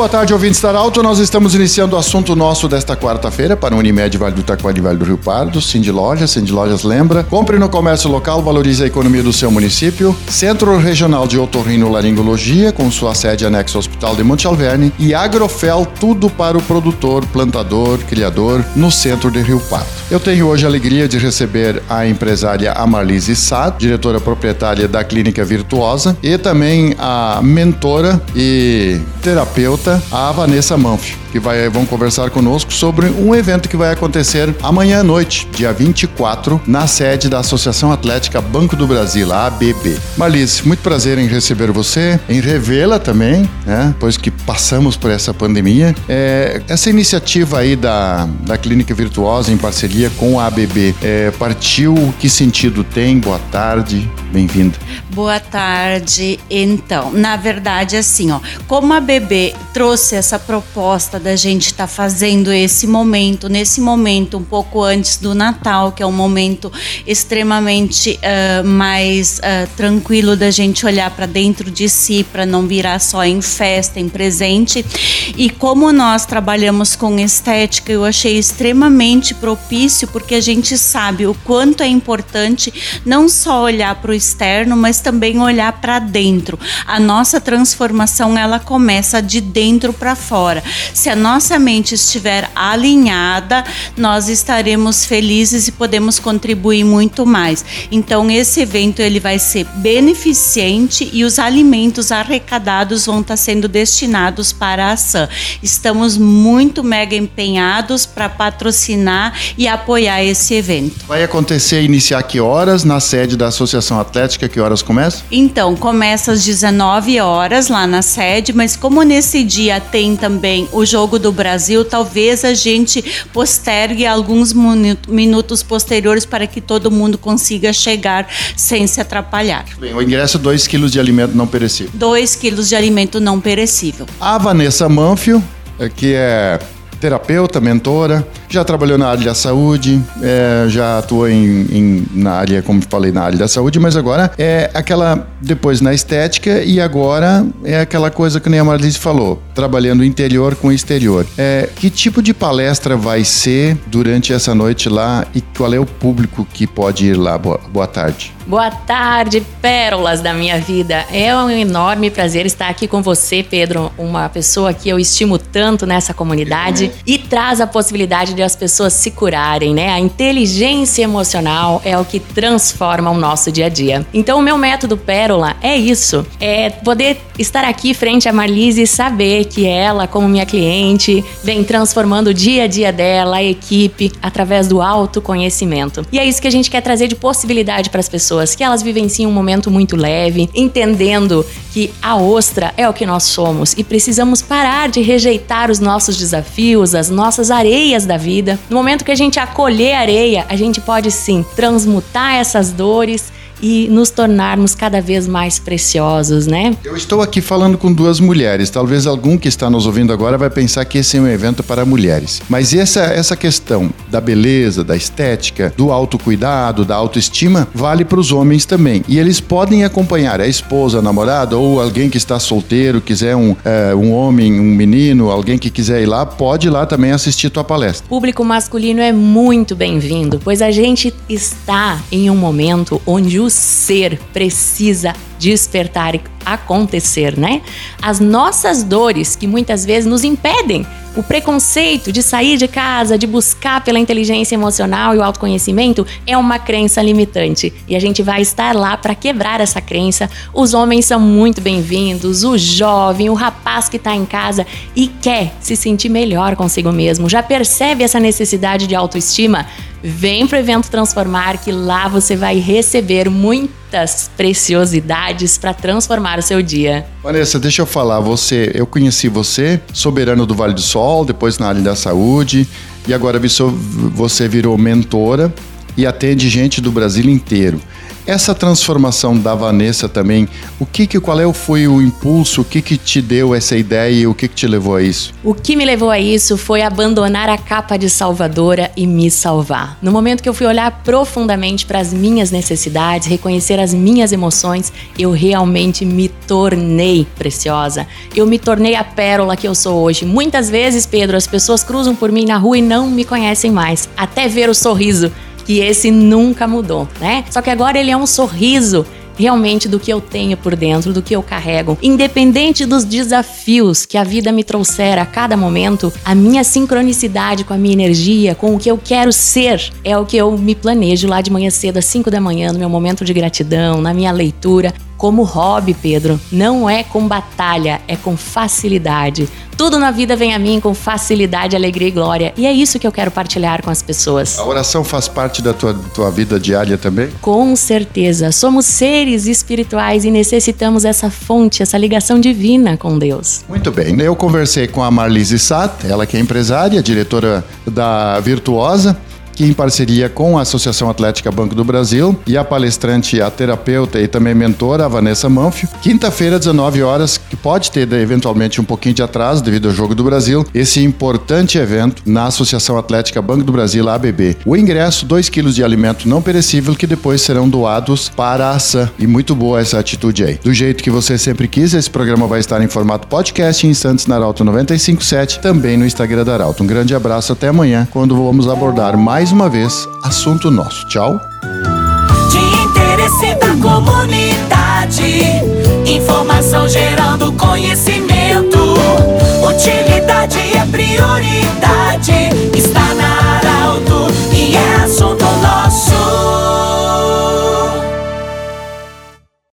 Boa tarde, ouvintes da Alto. Nós estamos iniciando o assunto nosso desta quarta-feira para Unimed Vale do Taquari Vale do Rio Pardo, Cindy Lojas, Cindy Lojas lembra. Compre no comércio local, valorize a economia do seu município. Centro Regional de Otorrino Laringologia, com sua sede anexa ao Hospital de Monte Alverne. E Agrofel, tudo para o produtor, plantador, criador, no centro de Rio Pardo. Eu tenho hoje a alegria de receber a empresária Amarlise Sad, diretora proprietária da Clínica Virtuosa, e também a mentora e terapeuta a Vanessa Manfio, que vai, vão conversar conosco sobre um evento que vai acontecer amanhã à noite, dia 24, na sede da Associação Atlética Banco do Brasil, a ABB. Marlise, muito prazer em receber você, em revê-la também, né? Depois que passamos por essa pandemia. É, essa iniciativa aí da, da Clínica Virtuosa em parceria com a ABB, é, partiu, que sentido tem? Boa tarde, bem-vinda. Boa tarde. Então, na verdade, assim, ó, como a ABB trouxe essa proposta da gente estar tá fazendo esse momento, nesse momento um pouco antes do Natal, que é um momento extremamente uh, mais uh, tranquilo da gente olhar para dentro de si, para não virar só em festa, em presente. E como nós trabalhamos com estética, eu achei extremamente propício, porque a gente sabe o quanto é importante não só olhar para o externo, mas também olhar para dentro. A nossa transformação ela começa de dentro para fora. Se a nossa mente estiver alinhada, nós estaremos felizes e podemos contribuir muito mais. Então esse evento ele vai ser beneficente e os alimentos arrecadados vão estar sendo destinados para a ação. Estamos muito mega empenhados para patrocinar e apoiar esse evento. Vai acontecer iniciar que horas na sede da Associação Atlética? Que horas começa? Então, começa às 19 horas lá na sede, mas como nesse Nesse dia tem também o Jogo do Brasil. Talvez a gente postergue alguns minutos posteriores para que todo mundo consiga chegar sem se atrapalhar. Bem, o ingresso é 2 quilos de alimento não perecível. 2 quilos de alimento não perecível. A Vanessa Manfio, eh, que é terapeuta, mentora, já trabalhou na área da saúde, é, já atuou em, em, na área, como falei, na área da saúde, mas agora é aquela, depois na estética e agora é aquela coisa que nem a Marlise falou, trabalhando interior com exterior. É, que tipo de palestra vai ser durante essa noite lá e qual é o público que pode ir lá? Boa, boa tarde. Boa tarde, pérolas da minha vida. É um enorme prazer estar aqui com você, Pedro, uma pessoa que eu estimo tanto nessa comunidade e traz a possibilidade de as pessoas se curarem, né? A inteligência emocional é o que transforma o nosso dia a dia. Então, o meu método Pérola é isso: é poder estar aqui frente a Marlise e saber que ela, como minha cliente, vem transformando o dia a dia dela, a equipe, através do autoconhecimento. E é isso que a gente quer trazer de possibilidade para as pessoas que elas vivenciem um momento muito leve, entendendo que a ostra é o que nós somos e precisamos parar de rejeitar os nossos desafios, as nossas areias da vida. No momento que a gente acolher areia, a gente pode sim transmutar essas dores e nos tornarmos cada vez mais preciosos, né? Eu estou aqui falando com duas mulheres. Talvez algum que está nos ouvindo agora vai pensar que esse é um evento para mulheres. Mas essa, essa questão da beleza, da estética, do autocuidado, da autoestima, vale para os homens também. E eles podem acompanhar a esposa, a namorada ou alguém que está solteiro, quiser um, é, um homem, um menino, alguém que quiser ir lá, pode ir lá também assistir tua palestra. O público masculino é muito bem-vindo, pois a gente está em um momento onde o ser precisa despertar e acontecer, né? As nossas dores que muitas vezes nos impedem o preconceito de sair de casa, de buscar pela inteligência emocional e o autoconhecimento é uma crença limitante. E a gente vai estar lá para quebrar essa crença. Os homens são muito bem-vindos, o jovem, o rapaz que está em casa e quer se sentir melhor consigo mesmo, já percebe essa necessidade de autoestima. Vem para o evento Transformar, que lá você vai receber muitas preciosidades para transformar o seu dia. Vanessa, deixa eu falar, você, eu conheci você, soberano do Vale do Sol, depois na área da saúde, e agora você virou mentora e atende gente do Brasil inteiro. Essa transformação da Vanessa também, o que que qual é, foi o impulso, o que que te deu essa ideia e o que que te levou a isso? O que me levou a isso foi abandonar a capa de salvadora e me salvar. No momento que eu fui olhar profundamente para as minhas necessidades, reconhecer as minhas emoções, eu realmente me tornei preciosa. Eu me tornei a pérola que eu sou hoje. Muitas vezes, Pedro, as pessoas cruzam por mim na rua e não me conhecem mais, até ver o sorriso que esse nunca mudou, né? Só que agora ele é um sorriso realmente do que eu tenho por dentro, do que eu carrego. Independente dos desafios que a vida me trouxer a cada momento, a minha sincronicidade com a minha energia, com o que eu quero ser, é o que eu me planejo lá de manhã cedo, às 5 da manhã, no meu momento de gratidão, na minha leitura como hobby, Pedro. Não é com batalha, é com facilidade. Tudo na vida vem a mim com facilidade, alegria e glória. E é isso que eu quero partilhar com as pessoas. A oração faz parte da tua, tua vida diária também? Com certeza. Somos seres espirituais e necessitamos essa fonte, essa ligação divina com Deus. Muito bem. Eu conversei com a Marlise Satt, ela que é empresária, diretora da Virtuosa que em parceria com a Associação Atlética Banco do Brasil e a palestrante, a terapeuta e também mentora, a Vanessa Manfio. Quinta-feira, 19 horas, que pode ter eventualmente um pouquinho de atraso devido ao Jogo do Brasil, esse importante evento na Associação Atlética Banco do Brasil, ABB. O ingresso, 2 quilos de alimento não perecível que depois serão doados para a ação. E muito boa essa atitude aí. Do jeito que você sempre quis, esse programa vai estar em formato podcast em instantes na Arauto 957, também no Instagram da Arauto. Um grande abraço, até amanhã, quando vamos abordar mais mais uma vez, assunto nosso. Tchau. De interesse da comunidade, informação gerando conhecimento. Utilidade é prioridade.